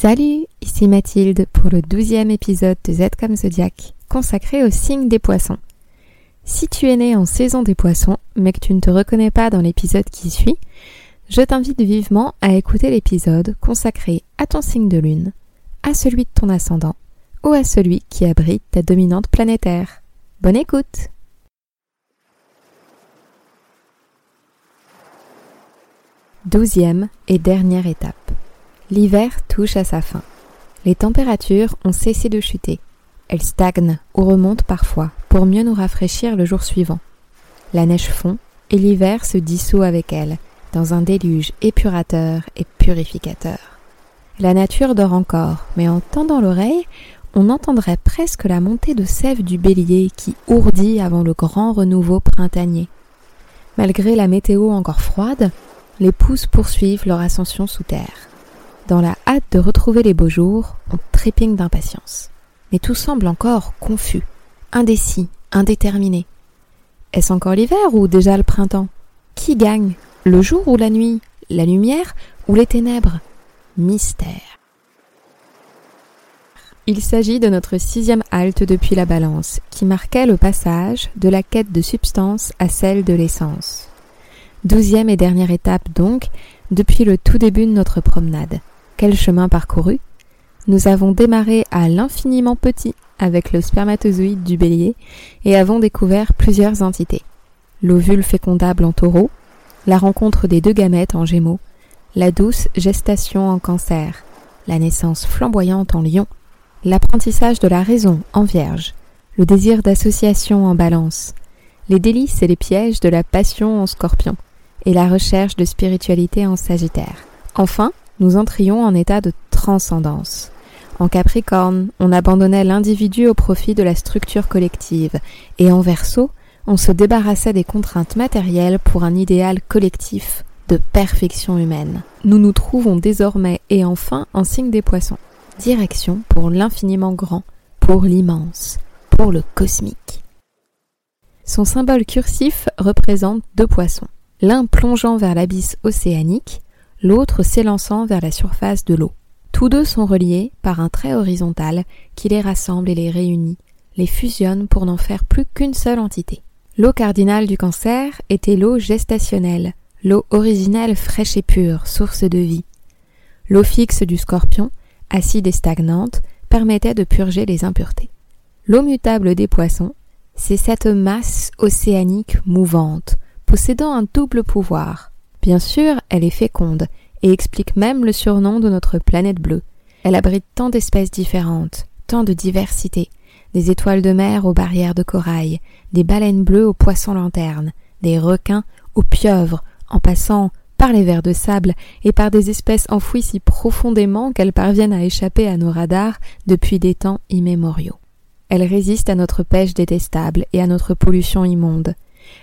Salut, ici Mathilde pour le douzième épisode de Z comme Zodiac, consacré au signe des poissons. Si tu es né en saison des poissons, mais que tu ne te reconnais pas dans l'épisode qui suit, je t'invite vivement à écouter l'épisode consacré à ton signe de lune, à celui de ton ascendant, ou à celui qui abrite ta dominante planétaire. Bonne écoute Douzième et dernière étape. L'hiver touche à sa fin. Les températures ont cessé de chuter. Elles stagnent ou remontent parfois pour mieux nous rafraîchir le jour suivant. La neige fond et l'hiver se dissout avec elle dans un déluge épurateur et purificateur. La nature dort encore, mais en tendant l'oreille, on entendrait presque la montée de sève du bélier qui ourdit avant le grand renouveau printanier. Malgré la météo encore froide, les pousses poursuivent leur ascension sous terre. Dans la hâte de retrouver les beaux jours, on trépigne d'impatience. Mais tout semble encore confus, indécis, indéterminé. Est-ce encore l'hiver ou déjà le printemps? Qui gagne? Le jour ou la nuit? La lumière ou les ténèbres? Mystère. Il s'agit de notre sixième halte depuis la balance, qui marquait le passage de la quête de substance à celle de l'essence. Douzième et dernière étape donc, depuis le tout début de notre promenade. Quel chemin parcouru Nous avons démarré à l'infiniment petit avec le spermatozoïde du bélier et avons découvert plusieurs entités. L'ovule fécondable en taureau, la rencontre des deux gamètes en gémeaux, la douce gestation en cancer, la naissance flamboyante en lion, l'apprentissage de la raison en vierge, le désir d'association en balance, les délices et les pièges de la passion en scorpion, et la recherche de spiritualité en sagittaire. Enfin, nous entrions en état de transcendance. En Capricorne, on abandonnait l'individu au profit de la structure collective, et en Verseau, on se débarrassait des contraintes matérielles pour un idéal collectif de perfection humaine. Nous nous trouvons désormais et enfin en signe des poissons. Direction pour l'infiniment grand, pour l'immense, pour le cosmique. Son symbole cursif représente deux poissons, l'un plongeant vers l'abysse océanique, l'autre s'élançant vers la surface de l'eau. Tous deux sont reliés par un trait horizontal qui les rassemble et les réunit, les fusionne pour n'en faire plus qu'une seule entité. L'eau cardinale du cancer était l'eau gestationnelle, l'eau originelle fraîche et pure, source de vie. L'eau fixe du scorpion, acide et stagnante, permettait de purger les impuretés. L'eau mutable des poissons, c'est cette masse océanique mouvante, possédant un double pouvoir, Bien sûr, elle est féconde et explique même le surnom de notre planète bleue. Elle abrite tant d'espèces différentes, tant de diversité, des étoiles de mer aux barrières de corail, des baleines bleues aux poissons lanternes, des requins aux pieuvres, en passant par les vers de sable et par des espèces enfouies si profondément qu'elles parviennent à échapper à nos radars depuis des temps immémoriaux. Elles résistent à notre pêche détestable et à notre pollution immonde.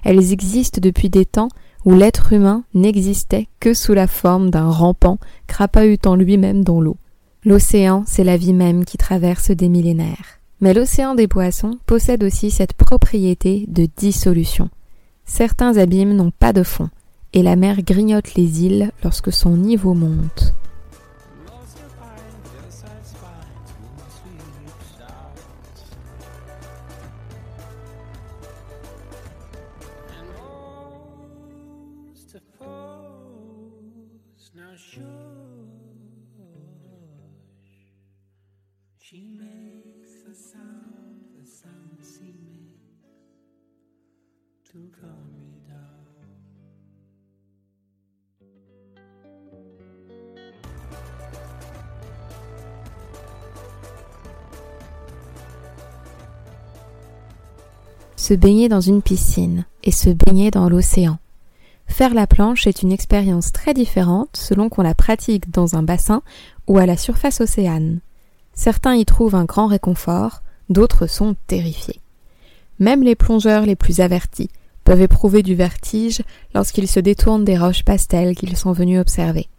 Elles existent depuis des temps où l'être humain n'existait que sous la forme d'un rampant crapahutant lui-même dans l'eau. L'océan, c'est la vie même qui traverse des millénaires. Mais l'océan des poissons possède aussi cette propriété de dissolution. Certains abîmes n'ont pas de fond, et la mer grignote les îles lorsque son niveau monte. Se baigner dans une piscine et se baigner dans l'océan. Faire la planche est une expérience très différente selon qu'on la pratique dans un bassin ou à la surface océane. Certains y trouvent un grand réconfort, d'autres sont terrifiés. Même les plongeurs les plus avertis peuvent éprouver du vertige lorsqu'ils se détournent des roches pastels qu'ils sont venus observer.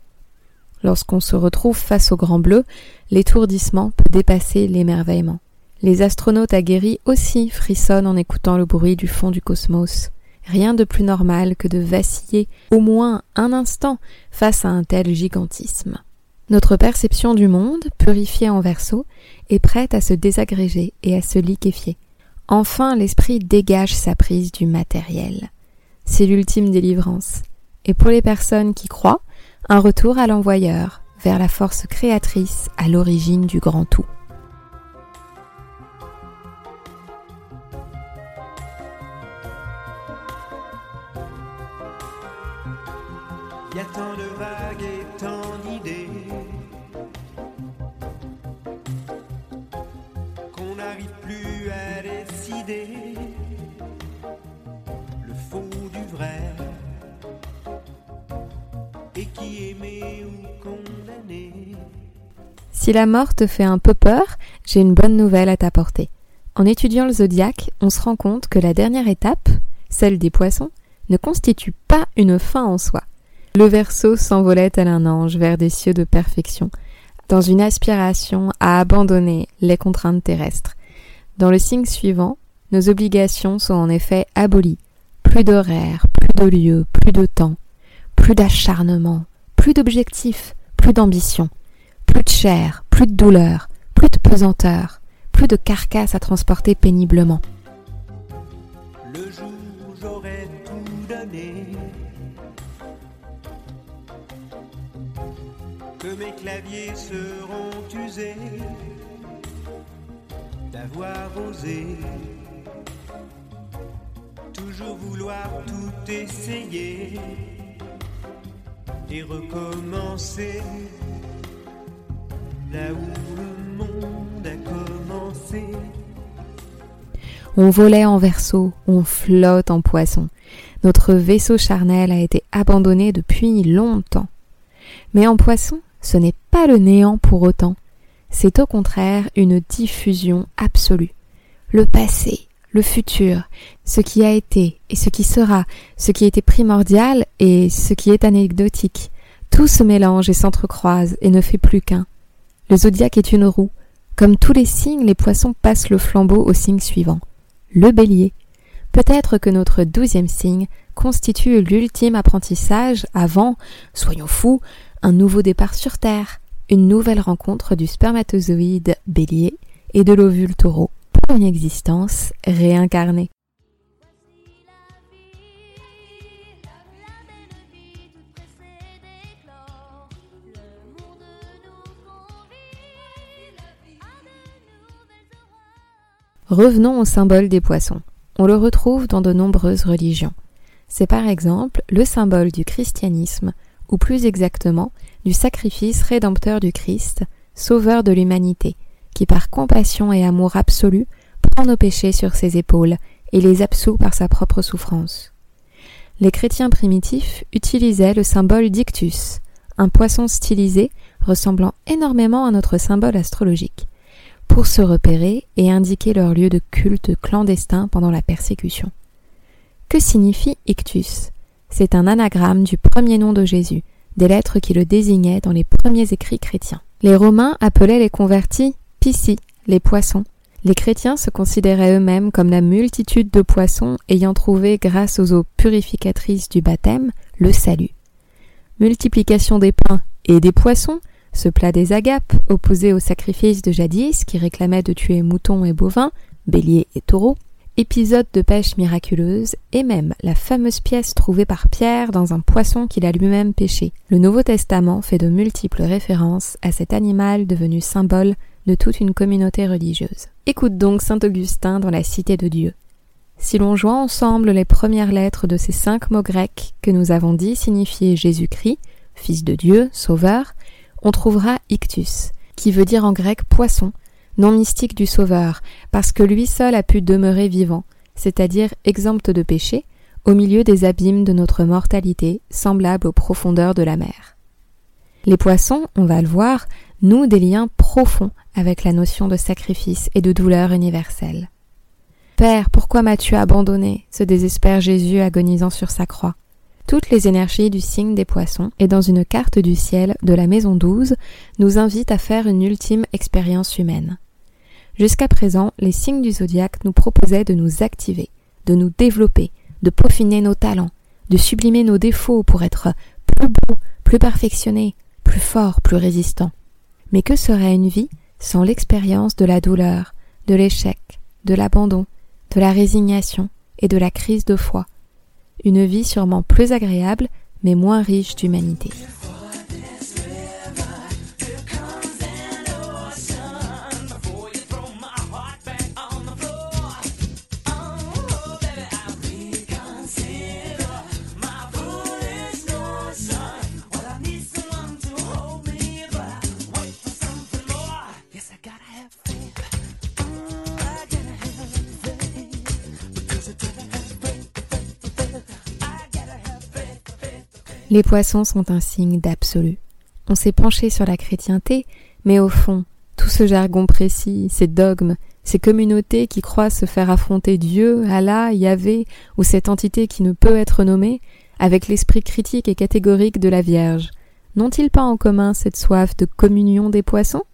Lorsqu'on se retrouve face au grand bleu, l'étourdissement peut dépasser l'émerveillement. Les astronautes aguerris aussi frissonnent en écoutant le bruit du fond du cosmos. Rien de plus normal que de vaciller au moins un instant face à un tel gigantisme. Notre perception du monde, purifiée en verso, est prête à se désagréger et à se liquéfier. Enfin, l'esprit dégage sa prise du matériel. C'est l'ultime délivrance. Et pour les personnes qui croient, un retour à l'envoyeur, vers la force créatrice à l'origine du grand tout. Y tant de vagues et tant d'idées qu'on n'arrive plus à décider le faux du vrai et qui ou. Si la mort te fait un peu peur, j'ai une bonne nouvelle à t'apporter. En étudiant le zodiaque, on se rend compte que la dernière étape, celle des poissons, ne constitue pas une fin en soi. Le Verseau s'envolait tel un ange vers des cieux de perfection, dans une aspiration à abandonner les contraintes terrestres. Dans le signe suivant, nos obligations sont en effet abolies. Plus d'horaires, plus de lieux, plus de temps, plus d'acharnement, plus d'objectifs, plus d'ambition, plus de chair, plus de douleur, plus de pesanteur, plus de carcasse à transporter péniblement. D'avoir osé toujours vouloir tout essayer et recommencer là où le monde a commencé. On volait en verso, on flotte en poisson. Notre vaisseau charnel a été abandonné depuis longtemps. Mais en poisson, ce n'est pas le néant pour autant. C'est au contraire une diffusion absolue. Le passé, le futur, ce qui a été et ce qui sera, ce qui était primordial et ce qui est anecdotique, tout se mélange et s'entrecroise et ne fait plus qu'un. Le zodiaque est une roue. Comme tous les signes, les poissons passent le flambeau au signe suivant. Le bélier. Peut-être que notre douzième signe constitue l'ultime apprentissage avant, soyons fous, un nouveau départ sur Terre, une nouvelle rencontre du spermatozoïde bélier et de l'ovule taureau pour une existence réincarnée. Revenons au symbole des poissons. On le retrouve dans de nombreuses religions. C'est par exemple le symbole du christianisme, ou plus exactement du sacrifice rédempteur du Christ, sauveur de l'humanité, qui par compassion et amour absolu prend nos péchés sur ses épaules et les absout par sa propre souffrance. Les chrétiens primitifs utilisaient le symbole d'ictus, un poisson stylisé ressemblant énormément à notre symbole astrologique, pour se repérer et indiquer leur lieu de culte clandestin pendant la persécution. Que signifie ictus? C'est un anagramme du premier nom de Jésus, des lettres qui le désignaient dans les premiers écrits chrétiens. Les Romains appelaient les convertis pisci, les poissons. Les chrétiens se considéraient eux-mêmes comme la multitude de poissons ayant trouvé, grâce aux eaux purificatrices du baptême, le salut. Multiplication des pains et des poissons, ce plat des agapes, opposé au sacrifice de jadis qui réclamait de tuer moutons et bovins, béliers et taureaux, épisode de pêche miraculeuse, et même la fameuse pièce trouvée par Pierre dans un poisson qu'il a lui-même pêché. Le Nouveau Testament fait de multiples références à cet animal devenu symbole de toute une communauté religieuse. Écoute donc saint Augustin dans la Cité de Dieu. Si l'on joint ensemble les premières lettres de ces cinq mots grecs que nous avons dit signifier Jésus-Christ, Fils de Dieu, Sauveur, on trouvera ictus, qui veut dire en grec poisson, nom mystique du Sauveur, parce que lui seul a pu demeurer vivant, c'est-à-dire exempt de péché, au milieu des abîmes de notre mortalité, semblable aux profondeurs de la mer. Les poissons, on va le voir, nouent des liens profonds avec la notion de sacrifice et de douleur universelle. Père, pourquoi m'as-tu abandonné se désespère Jésus agonisant sur sa croix? Toutes les énergies du signe des poissons et dans une carte du ciel de la maison 12 nous invitent à faire une ultime expérience humaine. Jusqu'à présent, les signes du zodiaque nous proposaient de nous activer, de nous développer, de peaufiner nos talents, de sublimer nos défauts pour être plus beaux, plus perfectionnés, plus fort, plus résistant. Mais que serait une vie sans l'expérience de la douleur, de l'échec, de l'abandon, de la résignation et de la crise de foi? Une vie sûrement plus agréable, mais moins riche d'humanité. Les poissons sont un signe d'absolu. On s'est penché sur la chrétienté, mais au fond, tout ce jargon précis, ces dogmes, ces communautés qui croient se faire affronter Dieu, Allah, Yahvé, ou cette entité qui ne peut être nommée, avec l'esprit critique et catégorique de la Vierge, n'ont-ils pas en commun cette soif de communion des poissons?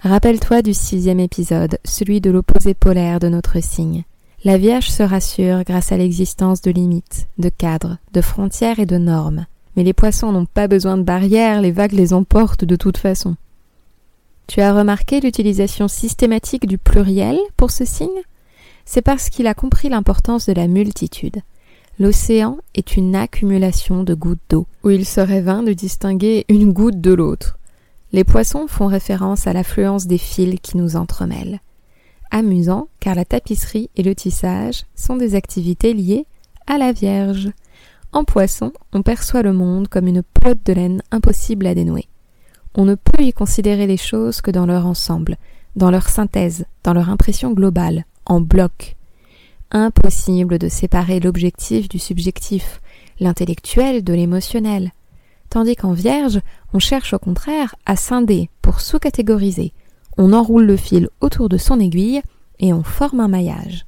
Rappelle-toi du sixième épisode, celui de l'opposé polaire de notre signe. La Vierge se rassure grâce à l'existence de limites, de cadres, de frontières et de normes. Mais les poissons n'ont pas besoin de barrières, les vagues les emportent de toute façon. Tu as remarqué l'utilisation systématique du pluriel pour ce signe? C'est parce qu'il a compris l'importance de la multitude. L'océan est une accumulation de gouttes d'eau, où il serait vain de distinguer une goutte de l'autre. Les poissons font référence à l'affluence des fils qui nous entremêlent amusant car la tapisserie et le tissage sont des activités liées à la Vierge. En poisson, on perçoit le monde comme une pelote de laine impossible à dénouer. On ne peut y considérer les choses que dans leur ensemble, dans leur synthèse, dans leur impression globale, en bloc. Impossible de séparer l'objectif du subjectif, l'intellectuel de l'émotionnel. Tandis qu'en Vierge, on cherche au contraire à scinder pour sous-catégoriser, on enroule le fil autour de son aiguille et on forme un maillage.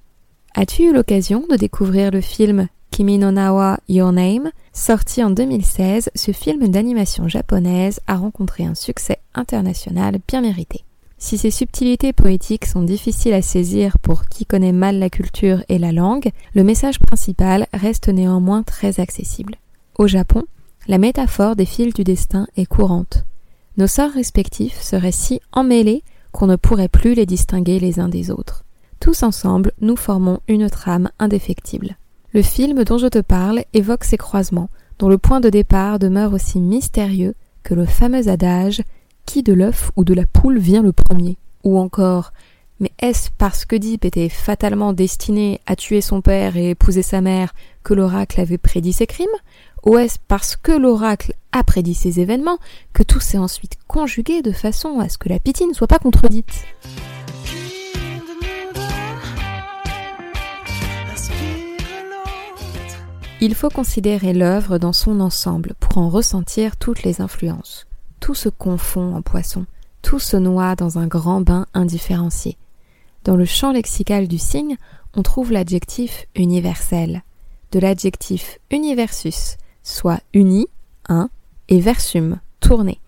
As-tu eu l'occasion de découvrir le film Kimi no Nawa Your Name? Sorti en 2016, ce film d'animation japonaise a rencontré un succès international bien mérité. Si ces subtilités poétiques sont difficiles à saisir pour qui connaît mal la culture et la langue, le message principal reste néanmoins très accessible. Au Japon, la métaphore des fils du destin est courante. Nos sorts respectifs seraient si emmêlés qu'on ne pourrait plus les distinguer les uns des autres. Tous ensemble, nous formons une trame indéfectible. Le film dont je te parle évoque ces croisements, dont le point de départ demeure aussi mystérieux que le fameux adage qui de l'œuf ou de la poule vient le premier? Ou encore Mais est-ce parce que était fatalement destiné à tuer son père et épouser sa mère que l'oracle avait prédit ses crimes? Ou est-ce parce que l'oracle a prédit ces événements que tout s'est ensuite conjugué de façon à ce que la pitié ne soit pas contredite? Il faut considérer l'œuvre dans son ensemble pour en ressentir toutes les influences. Tout se confond en poisson, tout se noie dans un grand bain indifférencié. Dans le champ lexical du signe, on trouve l'adjectif universel, de l'adjectif universus, soit uni, un, et versum, tourné,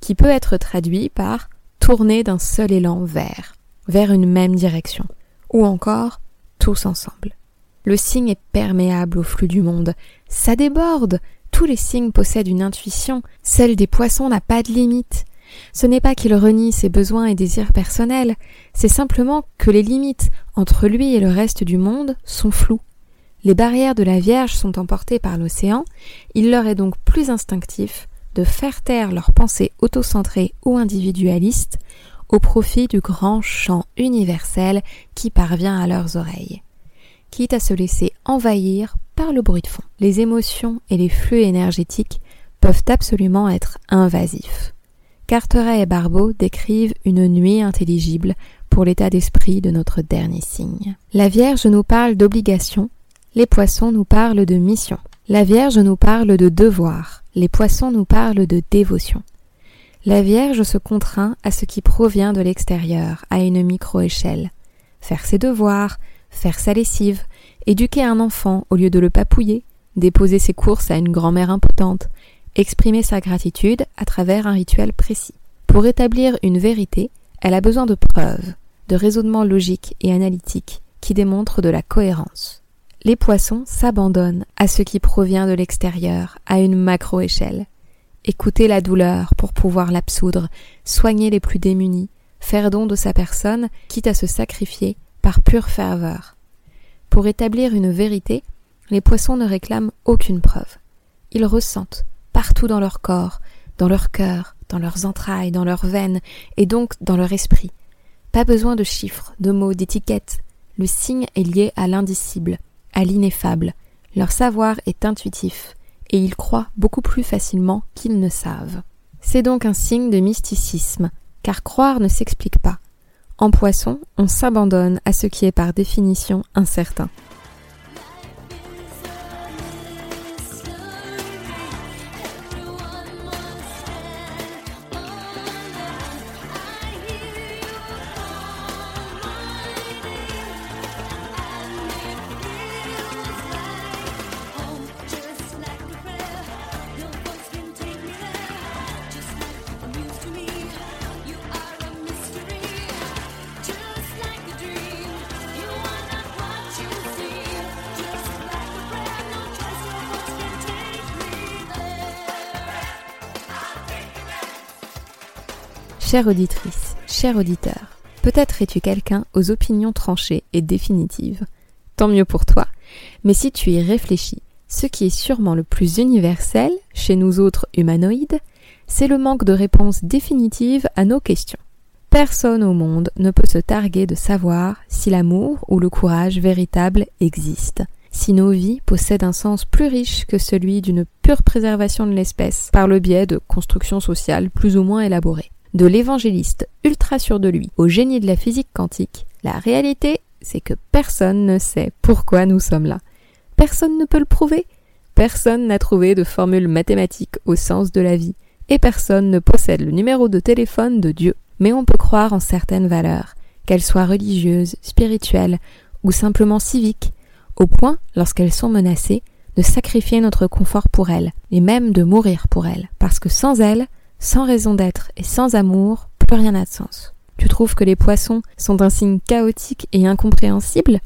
qui peut être traduit par tourner d'un seul élan vers, vers une même direction, ou encore tous ensemble. Le signe est perméable au flux du monde, ça déborde, tous les signes possèdent une intuition, celle des poissons n'a pas de limite. Ce n'est pas qu'il renie ses besoins et désirs personnels, c'est simplement que les limites entre lui et le reste du monde sont floues. Les barrières de la Vierge sont emportées par l'océan, il leur est donc plus instinctif de faire taire leurs pensées autocentrées ou individualistes au profit du grand chant universel qui parvient à leurs oreilles, quitte à se laisser envahir par le bruit de fond. Les émotions et les flux énergétiques peuvent absolument être invasifs. Carteret et Barbeau décrivent une nuit intelligible pour l'état d'esprit de notre dernier signe. La Vierge nous parle d'obligation, les poissons nous parlent de mission. La Vierge nous parle de devoir, les poissons nous parlent de dévotion. La Vierge se contraint à ce qui provient de l'extérieur, à une micro-échelle. Faire ses devoirs, faire sa lessive, éduquer un enfant au lieu de le papouiller, déposer ses courses à une grand-mère impotente, exprimer sa gratitude à travers un rituel précis. Pour établir une vérité, elle a besoin de preuves, de raisonnements logiques et analytiques qui démontrent de la cohérence. Les poissons s'abandonnent à ce qui provient de l'extérieur, à une macro-échelle. écouter la douleur pour pouvoir l'absoudre, soigner les plus démunis, faire don de sa personne, quitte à se sacrifier par pure ferveur. Pour établir une vérité, les poissons ne réclament aucune preuve. Ils ressentent, partout dans leur corps, dans leur cœur, dans leurs entrailles, dans leurs veines, et donc dans leur esprit. Pas besoin de chiffres, de mots, d'étiquettes. Le signe est lié à l'indicible, à l'ineffable. Leur savoir est intuitif, et ils croient beaucoup plus facilement qu'ils ne savent. C'est donc un signe de mysticisme, car croire ne s'explique pas. En poisson, on s'abandonne à ce qui est par définition incertain. Chère auditrice, cher auditeur, peut-être es-tu quelqu'un aux opinions tranchées et définitives. Tant mieux pour toi. Mais si tu y réfléchis, ce qui est sûrement le plus universel chez nous autres humanoïdes, c'est le manque de réponse définitive à nos questions. Personne au monde ne peut se targuer de savoir si l'amour ou le courage véritable existe, si nos vies possèdent un sens plus riche que celui d'une pure préservation de l'espèce par le biais de constructions sociales plus ou moins élaborées. De l'évangéliste ultra sûr de lui au génie de la physique quantique, la réalité, c'est que personne ne sait pourquoi nous sommes là. Personne ne peut le prouver. Personne n'a trouvé de formule mathématique au sens de la vie. Et personne ne possède le numéro de téléphone de Dieu. Mais on peut croire en certaines valeurs, qu'elles soient religieuses, spirituelles ou simplement civiques, au point, lorsqu'elles sont menacées, de sacrifier notre confort pour elles, et même de mourir pour elles, parce que sans elles, sans raison d'être et sans amour, plus rien n'a de sens. Tu trouves que les poissons sont un signe chaotique et incompréhensible?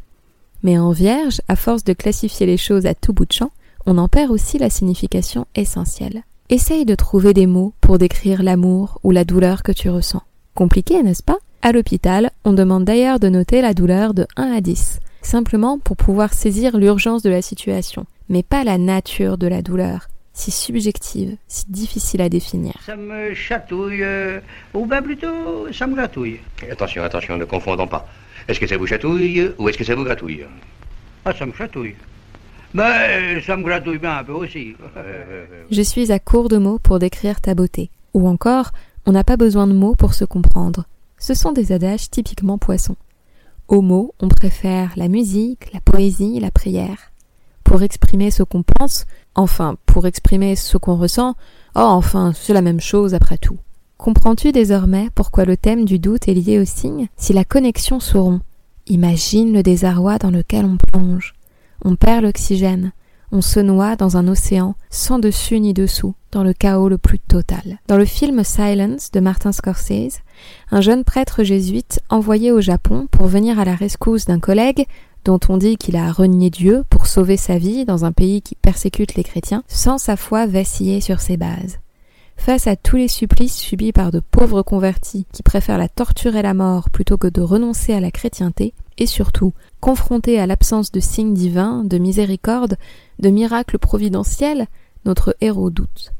Mais en vierge, à force de classifier les choses à tout bout de champ, on en perd aussi la signification essentielle. Essaye de trouver des mots pour décrire l'amour ou la douleur que tu ressens. Compliqué, n'est-ce pas? À l'hôpital, on demande d'ailleurs de noter la douleur de 1 à 10, simplement pour pouvoir saisir l'urgence de la situation, mais pas la nature de la douleur, si subjective, si difficile à définir. Ça me chatouille, euh, ou bien plutôt, ça me gratouille. Attention, attention, ne confondons pas. Est-ce que ça vous chatouille ou est-ce que ça vous gratouille? Ah, ça me chatouille. Mais ça me gratouille bien un peu aussi. Je suis à court de mots pour décrire ta beauté. Ou encore, on n'a pas besoin de mots pour se comprendre. Ce sont des adages typiquement poissons. Aux mots, on préfère la musique, la poésie, la prière. Pour exprimer ce qu'on pense, enfin, pour exprimer ce qu'on ressent, oh, enfin, c'est la même chose après tout. Comprends-tu désormais pourquoi le thème du doute est lié au signe Si la connexion se rompt, imagine le désarroi dans lequel on plonge. On perd l'oxygène, on se noie dans un océan sans dessus ni dessous, dans le chaos le plus total. Dans le film Silence de Martin Scorsese, un jeune prêtre jésuite envoyé au Japon pour venir à la rescousse d'un collègue dont on dit qu'il a renié Dieu pour sauver sa vie dans un pays qui persécute les chrétiens, sans sa foi vaciller sur ses bases. Face à tous les supplices subis par de pauvres convertis qui préfèrent la torture et la mort plutôt que de renoncer à la chrétienté, et surtout confrontés à l'absence de signes divins, de miséricorde, de miracles providentiels, notre héros doute.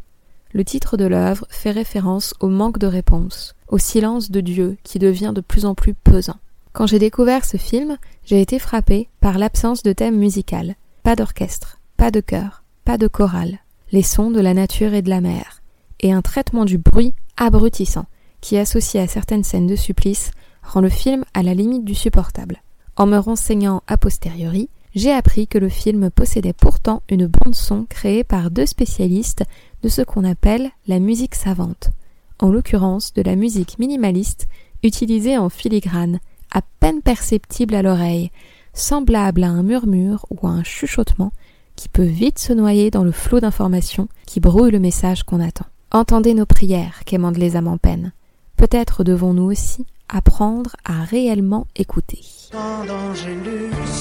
Le titre de l'œuvre fait référence au manque de réponse, au silence de Dieu qui devient de plus en plus pesant. Quand j'ai découvert ce film, j'ai été frappé par l'absence de thème musical. Pas d'orchestre, pas de chœur, pas de chorale. Les sons de la nature et de la mer. Et un traitement du bruit abrutissant, qui associé à certaines scènes de supplice, rend le film à la limite du supportable. En me renseignant a posteriori, j'ai appris que le film possédait pourtant une bande son créée par deux spécialistes de ce qu'on appelle la musique savante, en l'occurrence de la musique minimaliste utilisée en filigrane, à peine perceptible à l'oreille, semblable à un murmure ou à un chuchotement qui peut vite se noyer dans le flot d'informations qui brouille le message qu'on attend. Entendez nos prières qu'émandent les âmes en peine. Peut-être devons-nous aussi apprendre à réellement écouter song d'Angelus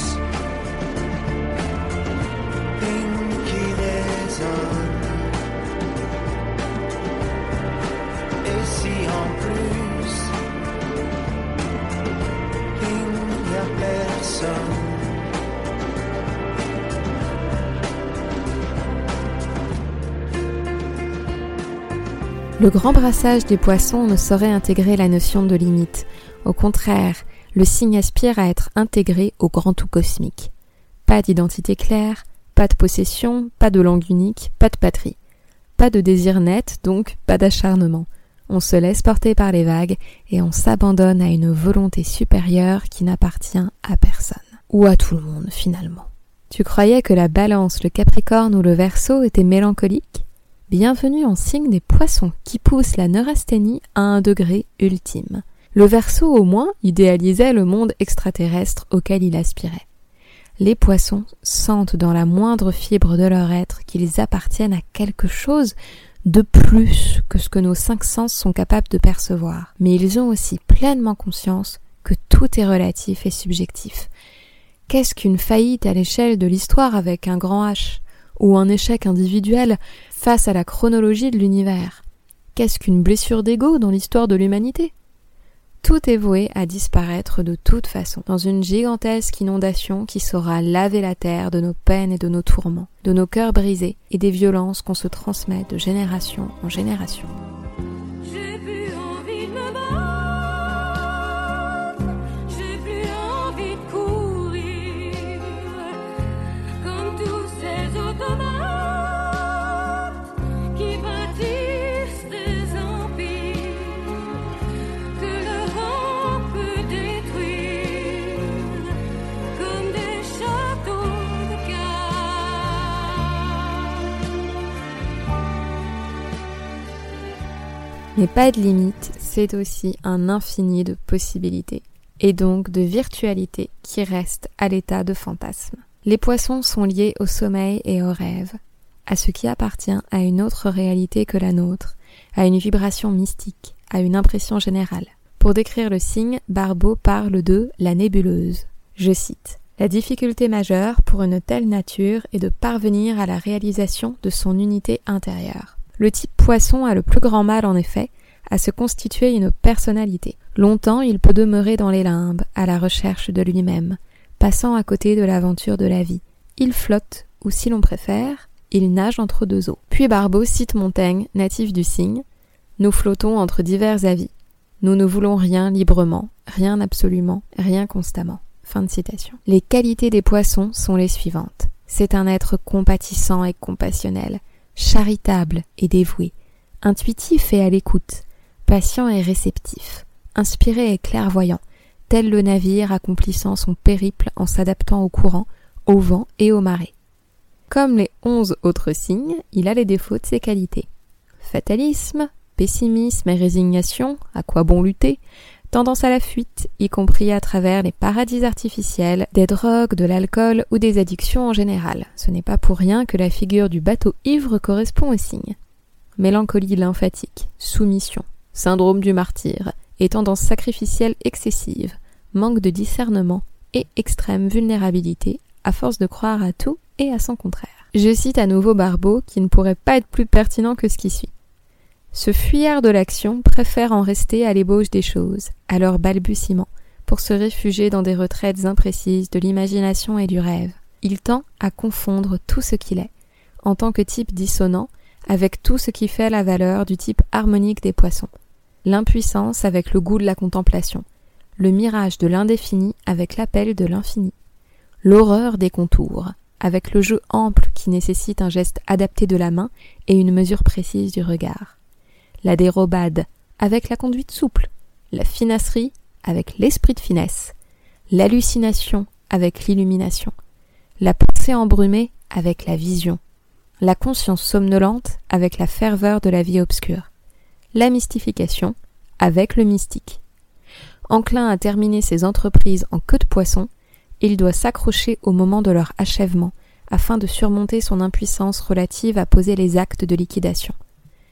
qui résonne. Et si en plus il n'y a personne. Le grand brassage des poissons ne saurait intégrer la notion de limite. Au contraire, le signe aspire à être intégré au grand tout cosmique. Pas d'identité claire, pas de possession, pas de langue unique, pas de patrie. Pas de désir net, donc pas d'acharnement. On se laisse porter par les vagues et on s'abandonne à une volonté supérieure qui n'appartient à personne. Ou à tout le monde finalement. Tu croyais que la balance, le capricorne ou le verso étaient mélancoliques? Bienvenue en signe des poissons qui poussent la neurasthénie à un degré ultime. Le verso au moins idéalisait le monde extraterrestre auquel il aspirait. Les poissons sentent dans la moindre fibre de leur être qu'ils appartiennent à quelque chose de plus que ce que nos cinq sens sont capables de percevoir. Mais ils ont aussi pleinement conscience que tout est relatif et subjectif. Qu'est-ce qu'une faillite à l'échelle de l'histoire avec un grand H ou un échec individuel face à la chronologie de l'univers? Qu'est-ce qu'une blessure d'ego dans l'histoire de l'humanité? Tout est voué à disparaître de toute façon, dans une gigantesque inondation qui saura laver la terre de nos peines et de nos tourments, de nos cœurs brisés et des violences qu'on se transmet de génération en génération. Mais pas de limite, c'est aussi un infini de possibilités, et donc de virtualité qui reste à l'état de fantasme. Les poissons sont liés au sommeil et au rêve, à ce qui appartient à une autre réalité que la nôtre, à une vibration mystique, à une impression générale. Pour décrire le signe, Barbeau parle de la nébuleuse. Je cite La difficulté majeure pour une telle nature est de parvenir à la réalisation de son unité intérieure. Le type poisson a le plus grand mal, en effet, à se constituer une personnalité. Longtemps il peut demeurer dans les limbes, à la recherche de lui-même, passant à côté de l'aventure de la vie. Il flotte, ou si l'on préfère, il nage entre deux eaux. Puis Barbeau cite Montaigne, natif du cygne. Nous flottons entre divers avis. Nous ne voulons rien librement, rien absolument, rien constamment. Fin de citation. Les qualités des poissons sont les suivantes. C'est un être compatissant et compassionnel, charitable et dévoué, intuitif et à l'écoute, patient et réceptif, inspiré et clairvoyant, tel le navire accomplissant son périple en s'adaptant au courant, au vent et aux marées. Comme les onze autres signes, il a les défauts de ses qualités. Fatalisme, pessimisme et résignation, à quoi bon lutter, tendance à la fuite, y compris à travers les paradis artificiels, des drogues, de l'alcool ou des addictions en général. Ce n'est pas pour rien que la figure du bateau ivre correspond au signe. Mélancolie lymphatique, soumission, syndrome du martyr et tendance sacrificielle excessive, manque de discernement et extrême vulnérabilité à force de croire à tout et à son contraire. Je cite à nouveau Barbeau qui ne pourrait pas être plus pertinent que ce qui suit. Ce fuyard de l'action préfère en rester à l'ébauche des choses, à leur balbutiement, pour se réfugier dans des retraites imprécises de l'imagination et du rêve. Il tend à confondre tout ce qu'il est, en tant que type dissonant, avec tout ce qui fait la valeur du type harmonique des poissons. L'impuissance avec le goût de la contemplation, le mirage de l'indéfini avec l'appel de l'infini, l'horreur des contours, avec le jeu ample qui nécessite un geste adapté de la main et une mesure précise du regard, la dérobade avec la conduite souple, la finasserie avec l'esprit de finesse, l'hallucination avec l'illumination, la pensée embrumée avec la vision, la conscience somnolente avec la ferveur de la vie obscure, la mystification avec le mystique. Enclin à terminer ses entreprises en queue de poisson, il doit s'accrocher au moment de leur achèvement afin de surmonter son impuissance relative à poser les actes de liquidation.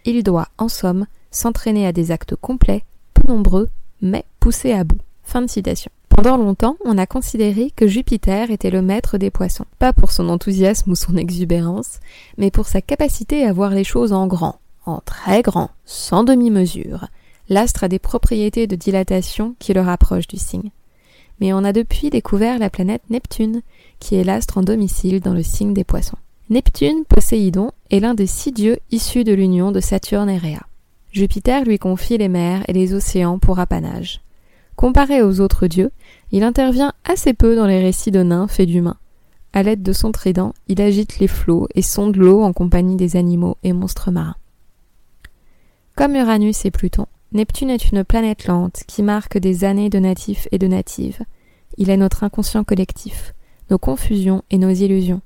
Il doit, en somme, s'entraîner à des actes complets, peu nombreux, mais poussés à bout. Pendant longtemps, on a considéré que Jupiter était le maître des poissons, pas pour son enthousiasme ou son exubérance, mais pour sa capacité à voir les choses en grand, en très grand, sans demi-mesure. L'astre a des propriétés de dilatation qui le rapprochent du signe. Mais on a depuis découvert la planète Neptune, qui est l'astre en domicile dans le signe des poissons. Neptune, Poséidon, est l'un des six dieux issus de l'union de Saturne et Rhea. Jupiter lui confie les mers et les océans pour apanage. Comparé aux autres dieux, il intervient assez peu dans les récits de nymphes et d'humains. À l'aide de son trident, il agite les flots et sonde l'eau en compagnie des animaux et monstres marins. Comme Uranus et Pluton, Neptune est une planète lente qui marque des années de natifs et de natives. Il est notre inconscient collectif, nos confusions et nos illusions,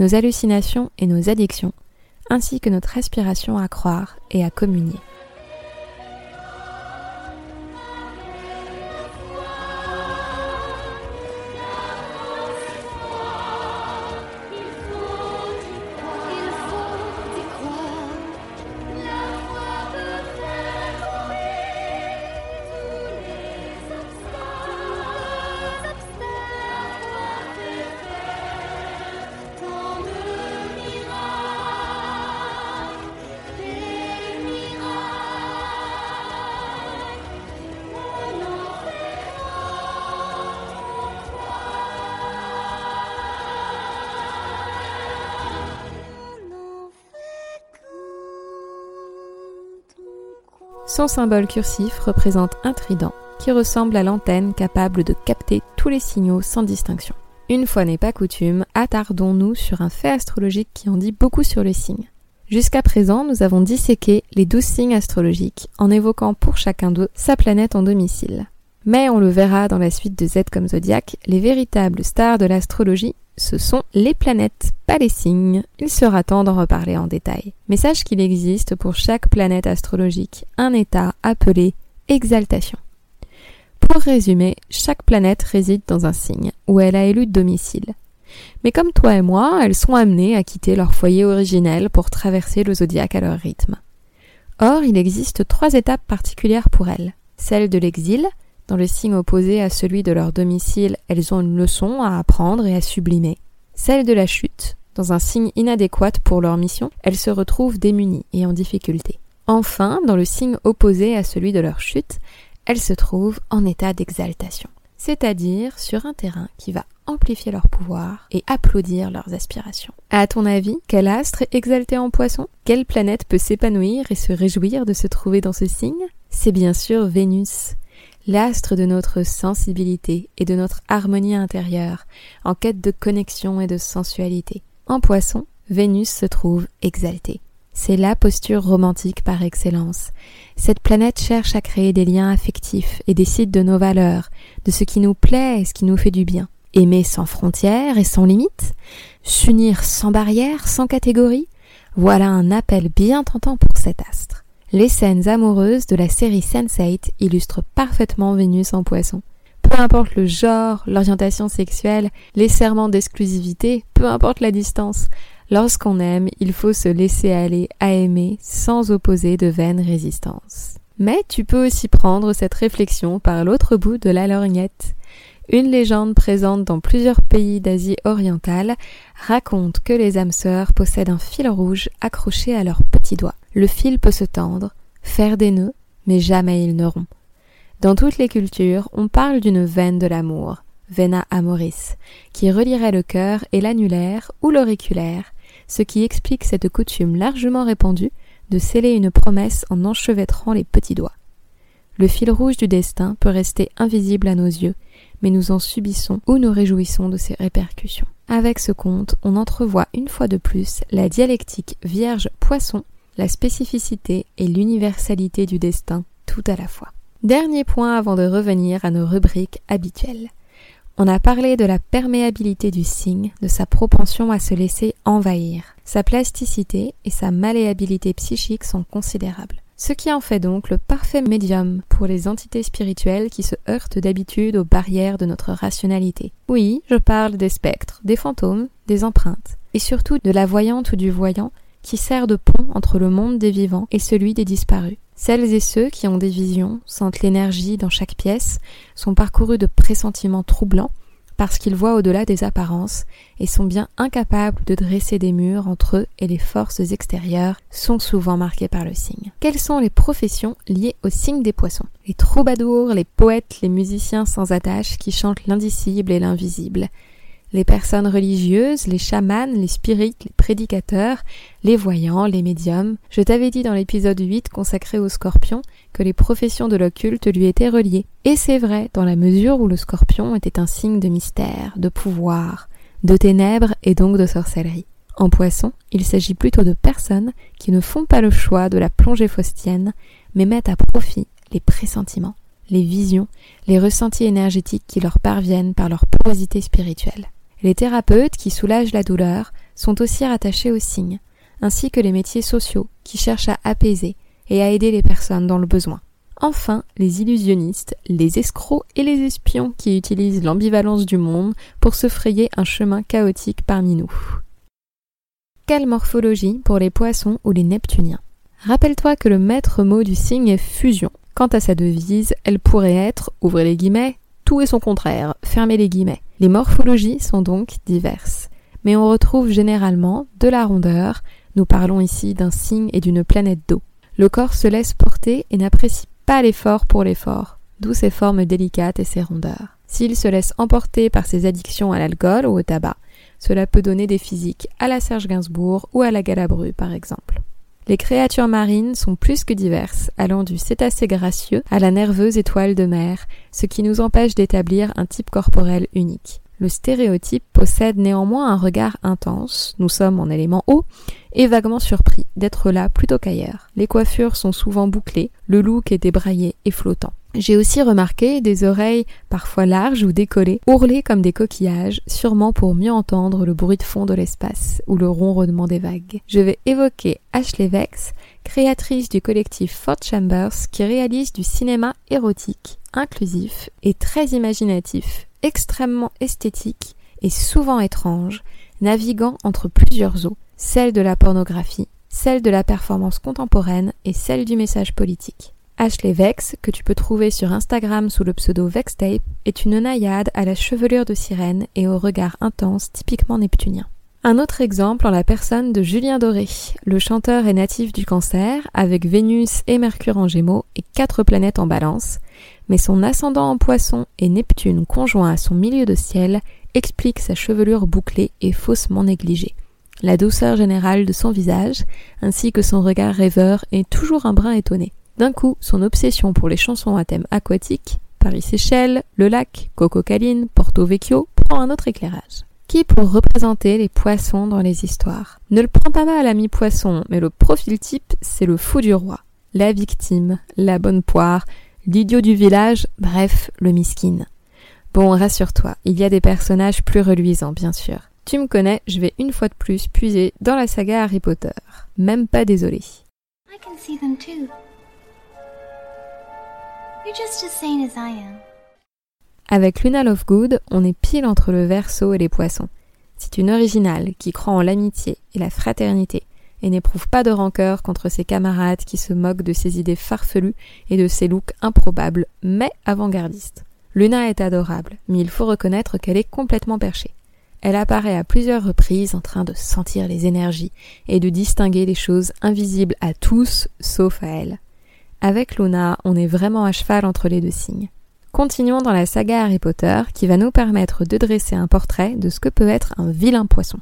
nos hallucinations et nos addictions, ainsi que notre aspiration à croire et à communier. Son symbole cursif représente un trident qui ressemble à l'antenne capable de capter tous les signaux sans distinction. Une fois n'est pas coutume, attardons-nous sur un fait astrologique qui en dit beaucoup sur les signes. Jusqu'à présent, nous avons disséqué les douze signes astrologiques en évoquant pour chacun d'eux sa planète en domicile. Mais on le verra dans la suite de Z comme Zodiac, les véritables stars de l'astrologie, ce sont les planètes, pas les signes. Il sera temps d'en reparler en détail. Mais sache qu'il existe pour chaque planète astrologique un état appelé exaltation. Pour résumer, chaque planète réside dans un signe où elle a élu domicile. Mais comme toi et moi, elles sont amenées à quitter leur foyer originel pour traverser le zodiaque à leur rythme. Or, il existe trois étapes particulières pour elles. Celle de l'exil, dans le signe opposé à celui de leur domicile, elles ont une leçon à apprendre et à sublimer. Celle de la chute, dans un signe inadéquat pour leur mission, elles se retrouvent démunies et en difficulté. Enfin, dans le signe opposé à celui de leur chute, elles se trouvent en état d'exaltation, c'est-à-dire sur un terrain qui va amplifier leur pouvoir et applaudir leurs aspirations. À ton avis, quel astre est exalté en poisson? Quelle planète peut s'épanouir et se réjouir de se trouver dans ce signe? C'est bien sûr Vénus, l'astre de notre sensibilité et de notre harmonie intérieure, en quête de connexion et de sensualité. En poisson, Vénus se trouve exaltée. C'est la posture romantique par excellence. Cette planète cherche à créer des liens affectifs et décide de nos valeurs, de ce qui nous plaît et ce qui nous fait du bien. Aimer sans frontières et sans limites? S'unir sans barrières, sans catégorie Voilà un appel bien tentant pour cet astre. Les scènes amoureuses de la série Sense8 illustrent parfaitement Vénus en poisson. Peu importe le genre, l'orientation sexuelle, les serments d'exclusivité, peu importe la distance, lorsqu'on aime, il faut se laisser aller à aimer sans opposer de vaine résistance. Mais tu peux aussi prendre cette réflexion par l'autre bout de la lorgnette. Une légende présente dans plusieurs pays d'Asie orientale raconte que les âmes sœurs possèdent un fil rouge accroché à leurs petits doigts. Le fil peut se tendre, faire des nœuds, mais jamais il ne rompt. Dans toutes les cultures, on parle d'une veine de l'amour, vena amoris, qui relierait le cœur et l'annulaire ou l'auriculaire, ce qui explique cette coutume largement répandue de sceller une promesse en enchevêtrant les petits doigts. Le fil rouge du destin peut rester invisible à nos yeux, mais nous en subissons ou nous réjouissons de ses répercussions. Avec ce conte, on entrevoit une fois de plus la dialectique vierge-poisson, la spécificité et l'universalité du destin tout à la fois. Dernier point avant de revenir à nos rubriques habituelles. On a parlé de la perméabilité du signe, de sa propension à se laisser envahir. Sa plasticité et sa malléabilité psychique sont considérables. Ce qui en fait donc le parfait médium pour les entités spirituelles qui se heurtent d'habitude aux barrières de notre rationalité. Oui, je parle des spectres, des fantômes, des empreintes, et surtout de la voyante ou du voyant qui sert de pont entre le monde des vivants et celui des disparus. Celles et ceux qui ont des visions, sentent l'énergie dans chaque pièce, sont parcourus de pressentiments troublants parce qu'ils voient au-delà des apparences et sont bien incapables de dresser des murs entre eux et les forces extérieures sont souvent marquées par le signe. Quelles sont les professions liées au signe des poissons? Les troubadours, les poètes, les musiciens sans attache qui chantent l'indicible et l'invisible, Les personnes religieuses, les chamans, les spirites, les prédicateurs, les voyants, les médiums. Je t'avais dit dans l'épisode 8 consacré au scorpion que les professions de l'occulte lui étaient reliées. Et c'est vrai, dans la mesure où le scorpion était un signe de mystère, de pouvoir, de ténèbres et donc de sorcellerie. En poisson, il s'agit plutôt de personnes qui ne font pas le choix de la plongée faustienne, mais mettent à profit les pressentiments, les visions, les ressentis énergétiques qui leur parviennent par leur porosité spirituelle. Les thérapeutes qui soulagent la douleur sont aussi rattachés aux signes, ainsi que les métiers sociaux qui cherchent à apaiser et à aider les personnes dans le besoin. Enfin, les illusionnistes, les escrocs et les espions qui utilisent l'ambivalence du monde pour se frayer un chemin chaotique parmi nous. Quelle morphologie pour les poissons ou les neptuniens? Rappelle-toi que le maître mot du signe est fusion. Quant à sa devise, elle pourrait être, ouvrez les guillemets, tout et son contraire, fermez les guillemets. Les morphologies sont donc diverses, mais on retrouve généralement de la rondeur, nous parlons ici d'un signe et d'une planète d'eau. Le corps se laisse porter et n'apprécie pas l'effort pour l'effort, d'où ses formes délicates et ses rondeurs. S'il se laisse emporter par ses addictions à l'alcool ou au tabac, cela peut donner des physiques à la Serge Gainsbourg ou à la Galabru par exemple. Les créatures marines sont plus que diverses, allant du cétacé gracieux à la nerveuse étoile de mer, ce qui nous empêche d'établir un type corporel unique. Le stéréotype possède néanmoins un regard intense, nous sommes en élément haut, et vaguement surpris d'être là plutôt qu'ailleurs. Les coiffures sont souvent bouclées, le look est débraillé et flottant. J'ai aussi remarqué des oreilles parfois larges ou décollées, ourlées comme des coquillages, sûrement pour mieux entendre le bruit de fond de l'espace ou le ronronnement des vagues. Je vais évoquer Ashley Vex, créatrice du collectif Fort Chambers qui réalise du cinéma érotique, inclusif et très imaginatif, extrêmement esthétique et souvent étrange, naviguant entre plusieurs eaux, celle de la pornographie, celle de la performance contemporaine et celle du message politique. Ashley Vex, que tu peux trouver sur Instagram sous le pseudo Vextape, est une naïade à la chevelure de sirène et au regard intense typiquement neptunien. Un autre exemple en la personne de Julien Doré. Le chanteur est natif du cancer, avec Vénus et Mercure en gémeaux et quatre planètes en balance, mais son ascendant en poisson et Neptune conjoint à son milieu de ciel explique sa chevelure bouclée et faussement négligée. La douceur générale de son visage, ainsi que son regard rêveur, est toujours un brin étonné. D'un coup, son obsession pour les chansons à thème aquatique, Paris-Séchelles, le lac, Coco Caline, Porto Vecchio, prend un autre éclairage. Qui pour représenter les poissons dans les histoires Ne le prends pas mal, ami poisson, mais le profil type, c'est le fou du roi. La victime, la bonne poire, l'idiot du village, bref, le miskin. Bon, rassure-toi, il y a des personnages plus reluisants, bien sûr. Tu me connais, je vais une fois de plus puiser dans la saga Harry Potter. Même pas désolé. Avec Luna Lovegood, on est pile entre le verso et les poissons. C'est une originale qui croit en l'amitié et la fraternité et n'éprouve pas de rancœur contre ses camarades qui se moquent de ses idées farfelues et de ses looks improbables, mais avant-gardistes. Luna est adorable, mais il faut reconnaître qu'elle est complètement perchée. Elle apparaît à plusieurs reprises en train de sentir les énergies et de distinguer les choses invisibles à tous sauf à elle. Avec Luna, on est vraiment à cheval entre les deux signes. Continuons dans la saga Harry Potter qui va nous permettre de dresser un portrait de ce que peut être un vilain poisson.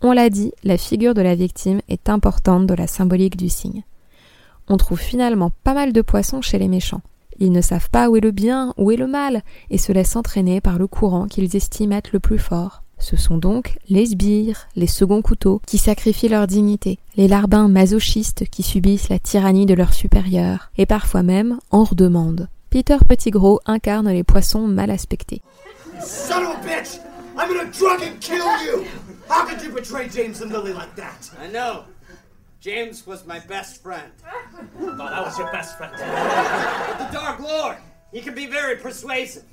On l'a dit, la figure de la victime est importante dans la symbolique du signe. On trouve finalement pas mal de poissons chez les méchants. Ils ne savent pas où est le bien, où est le mal, et se laissent entraîner par le courant qu'ils estiment être le plus fort. Ce sont donc les sbires, les seconds couteaux, qui sacrifient leur dignité, les larbins masochistes qui subissent la tyrannie de leurs supérieurs, et parfois même en redemandent. Peter Pettigrew incarne les poissons mal aspectés. Son of a bitch! I'm gonna drug and kill you! How could you betray James and Lily like that? I know. James was my best friend. thought I was your best friend. But the Dark Lord, he can be very persuasive.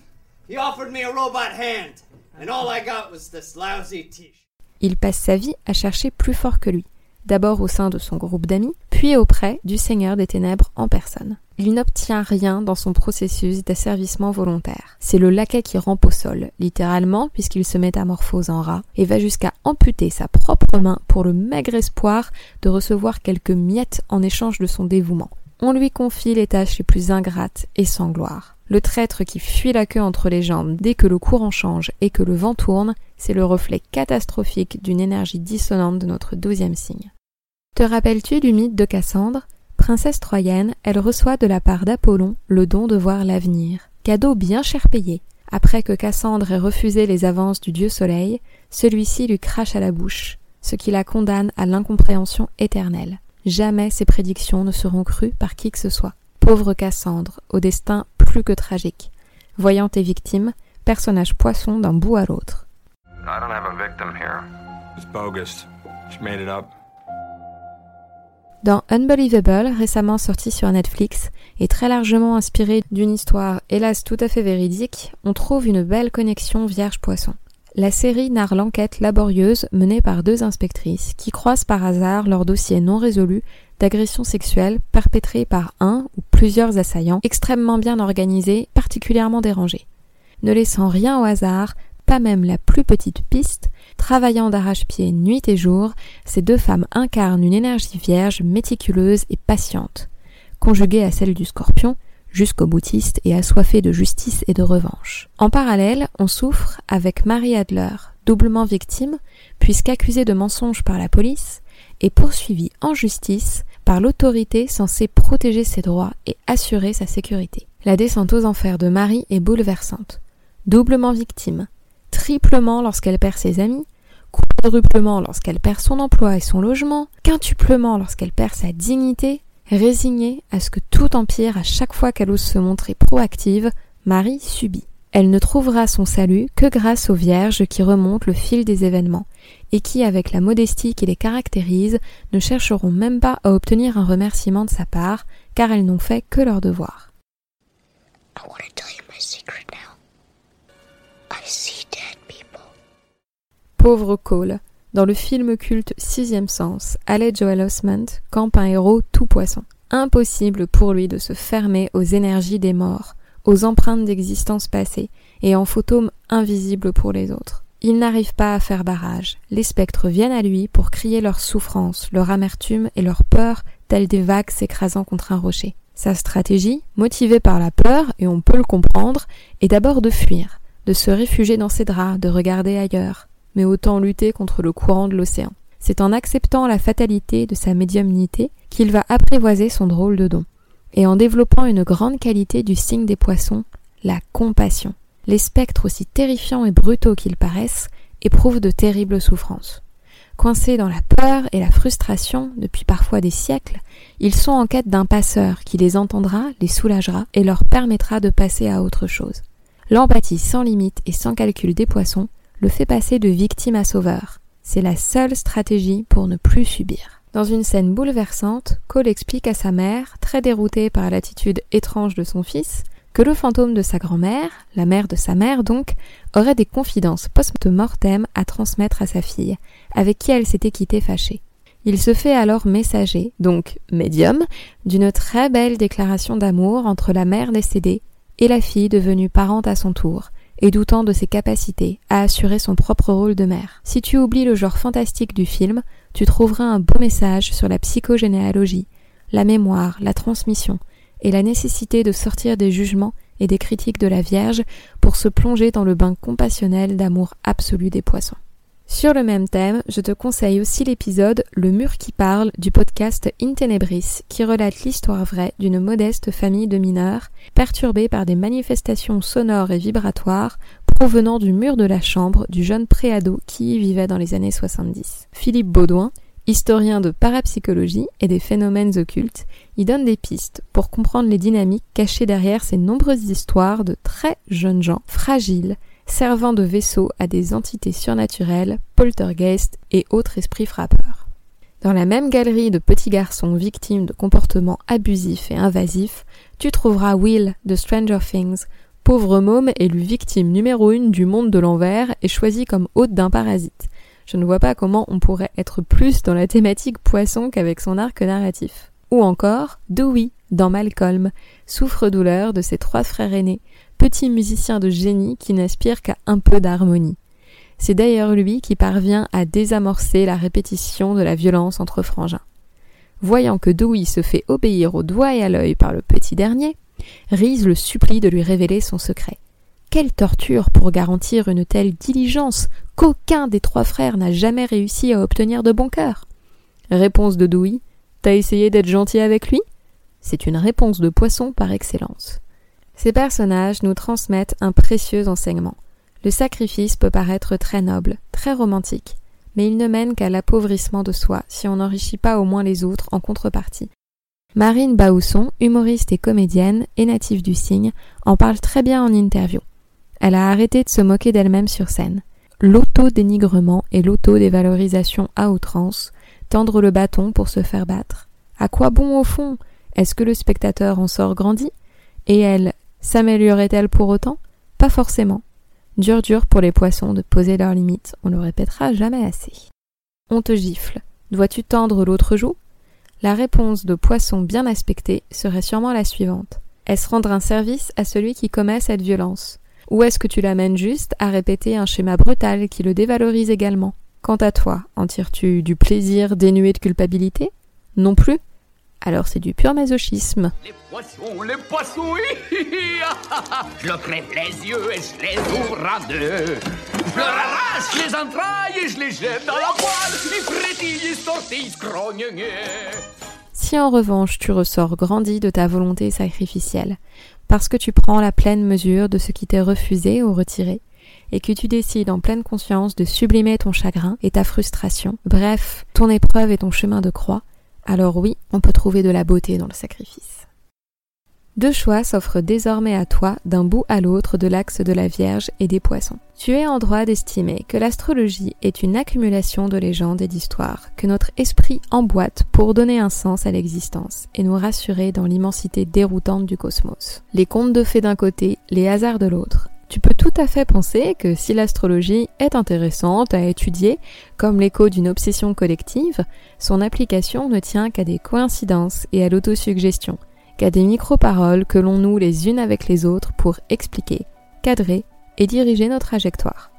He offered me a robot hand, and all I got was this lousy t-shirt. Il passe sa vie à chercher plus fort que lui, d'abord au sein de son groupe d'amis, puis auprès du Seigneur des Ténèbres en personne. Il n'obtient rien dans son processus d'asservissement volontaire. C'est le laquais qui rampe au sol, littéralement, puisqu'il se métamorphose en rat, et va jusqu'à amputer sa propre main pour le maigre espoir de recevoir quelques miettes en échange de son dévouement. On lui confie les tâches les plus ingrates et sans gloire. Le traître qui fuit la queue entre les jambes dès que le courant change et que le vent tourne, c'est le reflet catastrophique d'une énergie dissonante de notre douzième signe. Te rappelles-tu du mythe de Cassandre? Princesse troyenne, elle reçoit de la part d'Apollon le don de voir l'avenir. Cadeau bien cher payé. Après que Cassandre ait refusé les avances du dieu soleil, celui-ci lui crache à la bouche, ce qui la condamne à l'incompréhension éternelle. Jamais ses prédictions ne seront crues par qui que ce soit. Pauvre Cassandre, au destin plus que tragique. Voyant tes victimes, personnage poisson d'un bout à l'autre. I don't have a victim here. It's bogus. She made it up. Dans Unbelievable, récemment sorti sur Netflix, et très largement inspiré d'une histoire hélas tout à fait véridique, on trouve une belle connexion vierge-poisson. La série narre l'enquête laborieuse menée par deux inspectrices qui croisent par hasard leur dossier non résolu d'agression sexuelle perpétrée par un ou plusieurs assaillants extrêmement bien organisés, particulièrement dérangés. Ne laissant rien au hasard, pas même la plus petite piste, travaillant d'arrache-pied nuit et jour, ces deux femmes incarnent une énergie vierge, méticuleuse et patiente, conjuguée à celle du scorpion, jusqu'au boutiste et assoiffé de justice et de revanche. En parallèle, on souffre avec Marie Adler, doublement victime, puisqu'accusée de mensonge par la police, et poursuivie en justice par l'autorité censée protéger ses droits et assurer sa sécurité. La descente aux enfers de Marie est bouleversante. Doublement victime, triplement lorsqu'elle perd ses amis, quadruplement lorsqu'elle perd son emploi et son logement, quintuplement lorsqu'elle perd sa dignité, résignée à ce que tout empire à chaque fois qu'elle ose se montrer proactive, Marie subit. Elle ne trouvera son salut que grâce aux vierges qui remontent le fil des événements et qui, avec la modestie qui les caractérise, ne chercheront même pas à obtenir un remerciement de sa part, car elles n'ont fait que leur devoir. Pauvre Cole, dans le film culte Sixième Sens, Alley Joel Osment campe un héros tout poisson. Impossible pour lui de se fermer aux énergies des morts, aux empreintes d'existence passée et en fantômes invisibles pour les autres. Il n'arrive pas à faire barrage. Les spectres viennent à lui pour crier leur souffrance, leur amertume et leur peur, telles des vagues s'écrasant contre un rocher. Sa stratégie, motivée par la peur, et on peut le comprendre, est d'abord de fuir, de se réfugier dans ses draps, de regarder ailleurs, autant lutter contre le courant de l'océan. C'est en acceptant la fatalité de sa médiumnité qu'il va apprivoiser son drôle de don, et en développant une grande qualité du signe des poissons, la compassion. Les spectres, aussi terrifiants et brutaux qu'ils paraissent, éprouvent de terribles souffrances. Coincés dans la peur et la frustration depuis parfois des siècles, ils sont en quête d'un passeur qui les entendra, les soulagera et leur permettra de passer à autre chose. L'empathie sans limite et sans calcul des poissons le fait passer de victime à sauveur. C'est la seule stratégie pour ne plus subir. Dans une scène bouleversante, Cole explique à sa mère, très déroutée par l'attitude étrange de son fils, que le fantôme de sa grand-mère, la mère de sa mère donc, aurait des confidences post-mortem à transmettre à sa fille, avec qui elle s'était quittée fâchée. Il se fait alors messager, donc médium, d'une très belle déclaration d'amour entre la mère décédée et la fille devenue parente à son tour, et doutant de ses capacités à assurer son propre rôle de mère. Si tu oublies le genre fantastique du film, tu trouveras un beau message sur la psychogénéalogie, la mémoire, la transmission, et la nécessité de sortir des jugements et des critiques de la Vierge pour se plonger dans le bain compassionnel d'amour absolu des poissons. Sur le même thème, je te conseille aussi l'épisode Le mur qui parle du podcast In Tenebris qui relate l'histoire vraie d'une modeste famille de mineurs perturbés par des manifestations sonores et vibratoires provenant du mur de la chambre du jeune préado qui y vivait dans les années 70. Philippe Baudouin, historien de parapsychologie et des phénomènes occultes, y donne des pistes pour comprendre les dynamiques cachées derrière ces nombreuses histoires de très jeunes gens fragiles servant de vaisseau à des entités surnaturelles, poltergeist et autres esprits frappeurs. Dans la même galerie de petits garçons victimes de comportements abusifs et invasifs, tu trouveras Will de Stranger Things, pauvre môme élu victime numéro une du monde de l'envers et choisi comme hôte d'un parasite. Je ne vois pas comment on pourrait être plus dans la thématique poisson qu'avec son arc narratif. Ou encore Dewey dans Malcolm, souffre-douleur de ses trois frères aînés, petit musicien de génie qui n'aspire qu'à un peu d'harmonie. C'est d'ailleurs lui qui parvient à désamorcer la répétition de la violence entre frangins. Voyant que Dewey se fait obéir au doigt et à l'œil par le petit dernier, Reese le supplie de lui révéler son secret. Quelle torture pour garantir une telle diligence qu'aucun des trois frères n'a jamais réussi à obtenir de bon cœur. Réponse de Dewey T'as essayé d'être gentil avec lui? C'est une réponse de poisson par excellence. Ces personnages nous transmettent un précieux enseignement. Le sacrifice peut paraître très noble, très romantique, mais il ne mène qu'à l'appauvrissement de soi si on n'enrichit pas au moins les autres en contrepartie. Marine Baousson, humoriste et comédienne et native du Cygne, en parle très bien en interview. Elle a arrêté de se moquer d'elle-même sur scène. L'auto-dénigrement et l'auto-dévalorisation à outrance, tendre le bâton pour se faire battre. À quoi bon au fond? Est-ce que le spectateur en sort grandi? Et elle, s'améliorerait-elle pour autant? Pas forcément. Dur dur pour les poissons de poser leurs limites, on le répétera jamais assez. On te gifle. Dois-tu tendre l'autre joue? La réponse de poisson bien aspecté serait sûrement la suivante. Est-ce rendre un service à celui qui commet cette violence? Ou est-ce que tu l'amènes juste à répéter un schéma brutal qui le dévalorise également? Quant à toi, en tires-tu du plaisir dénué de culpabilité? Non plus Alors c'est du pur masochisme. Les poissons, les poissons, ah, ah, ah. je crève les yeux et je les ouvre en deux. Je leur arrache les entrailles et je les jette dans la poêle. Ils frétillent, ils sortillent, ils grognent. Si en revanche tu ressors grandi de ta volonté sacrificielle, parce que tu prends la pleine mesure de ce qui t'est refusé ou retiré, et que tu décides en pleine conscience de sublimer ton chagrin et ta frustration, bref, ton épreuve et ton chemin de croix, alors oui, on peut trouver de la beauté dans le sacrifice. Deux choix s'offrent désormais à toi d'un bout à l'autre de l'axe de la Vierge et des poissons. Tu es en droit d'estimer que l'astrologie est une accumulation de légendes et d'histoires que notre esprit emboîte pour donner un sens à l'existence et nous rassurer dans l'immensité déroutante du cosmos. Les contes de fées d'un côté, les hasards de l'autre, tu peux tout à fait penser que si l'astrologie est intéressante à étudier, comme l'écho d'une obsession collective, son application ne tient qu'à des coïncidences et à l'autosuggestion, qu'à des micro-paroles que l'on noue les unes avec les autres pour expliquer, cadrer et diriger nos trajectoires.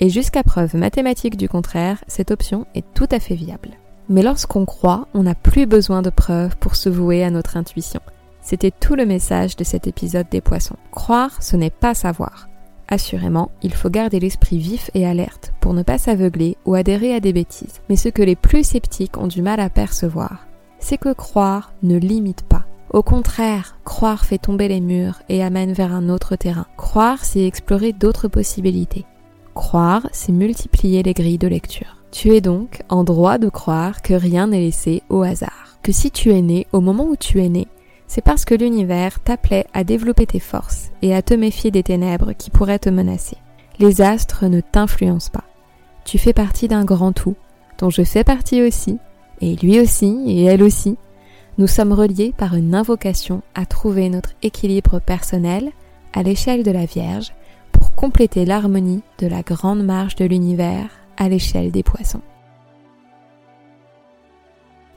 Et jusqu'à preuve mathématique du contraire, cette option est tout à fait viable. Mais lorsqu'on croit, on n'a plus besoin de preuves pour se vouer à notre intuition. C'était tout le message de cet épisode des poissons. Croire, ce n'est pas savoir. Assurément, il faut garder l'esprit vif et alerte pour ne pas s'aveugler ou adhérer à des bêtises. Mais ce que les plus sceptiques ont du mal à percevoir, c'est que croire ne limite pas. Au contraire, croire fait tomber les murs et amène vers un autre terrain. Croire, c'est explorer d'autres possibilités. Croire, c'est multiplier les grilles de lecture. Tu es donc en droit de croire que rien n'est laissé au hasard. Que si tu es né au moment où tu es né, c'est parce que l'univers t'appelait à développer tes forces et à te méfier des ténèbres qui pourraient te menacer. Les astres ne t'influencent pas. Tu fais partie d'un grand tout, dont je fais partie aussi, et lui aussi, et elle aussi. Nous sommes reliés par une invocation à trouver notre équilibre personnel à l'échelle de la Vierge pour compléter l'harmonie de la grande marche de l'univers à l'échelle des poissons.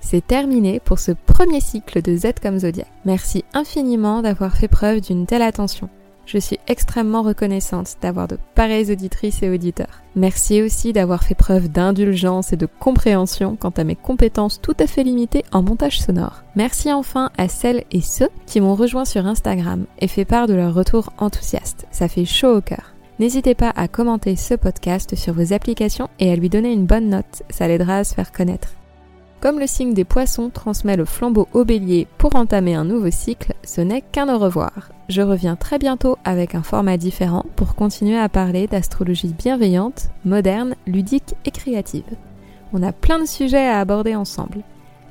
C'est terminé pour ce premier cycle de Z comme Zodiac. Merci infiniment d'avoir fait preuve d'une telle attention. Je suis extrêmement reconnaissante d'avoir de pareilles auditrices et auditeurs. Merci aussi d'avoir fait preuve d'indulgence et de compréhension quant à mes compétences tout à fait limitées en montage sonore. Merci enfin à celles et ceux qui m'ont rejoint sur Instagram et fait part de leur retour enthousiaste. Ça fait chaud au cœur. N'hésitez pas à commenter ce podcast sur vos applications et à lui donner une bonne note, ça l'aidera à se faire connaître. Comme le signe des poissons transmet le flambeau au bélier pour entamer un nouveau cycle, ce n'est qu'un au revoir. Je reviens très bientôt avec un format différent pour continuer à parler d'astrologie bienveillante, moderne, ludique et créative. On a plein de sujets à aborder ensemble.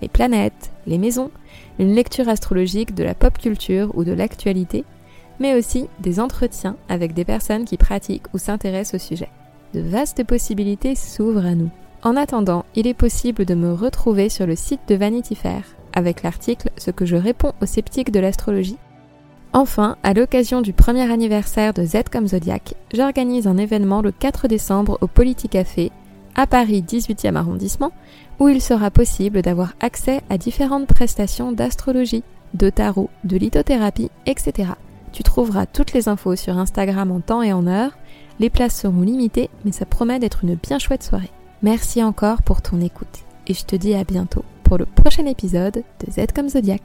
Les planètes, les maisons, une lecture astrologique de la pop culture ou de l'actualité, mais aussi des entretiens avec des personnes qui pratiquent ou s'intéressent au sujet. De vastes possibilités s'ouvrent à nous. En attendant, il est possible de me retrouver sur le site de Vanity Fair avec l'article Ce que je réponds aux sceptiques de l'astrologie. Enfin, à l'occasion du premier anniversaire de Z comme Zodiac, j'organise un événement le 4 décembre au Politicafé, à Paris 18e arrondissement, où il sera possible d'avoir accès à différentes prestations d'astrologie, de tarot, de lithothérapie, etc. Tu trouveras toutes les infos sur Instagram en temps et en heure. Les places seront limitées, mais ça promet d'être une bien chouette soirée. Merci encore pour ton écoute et je te dis à bientôt pour le prochain épisode de Z comme Zodiac.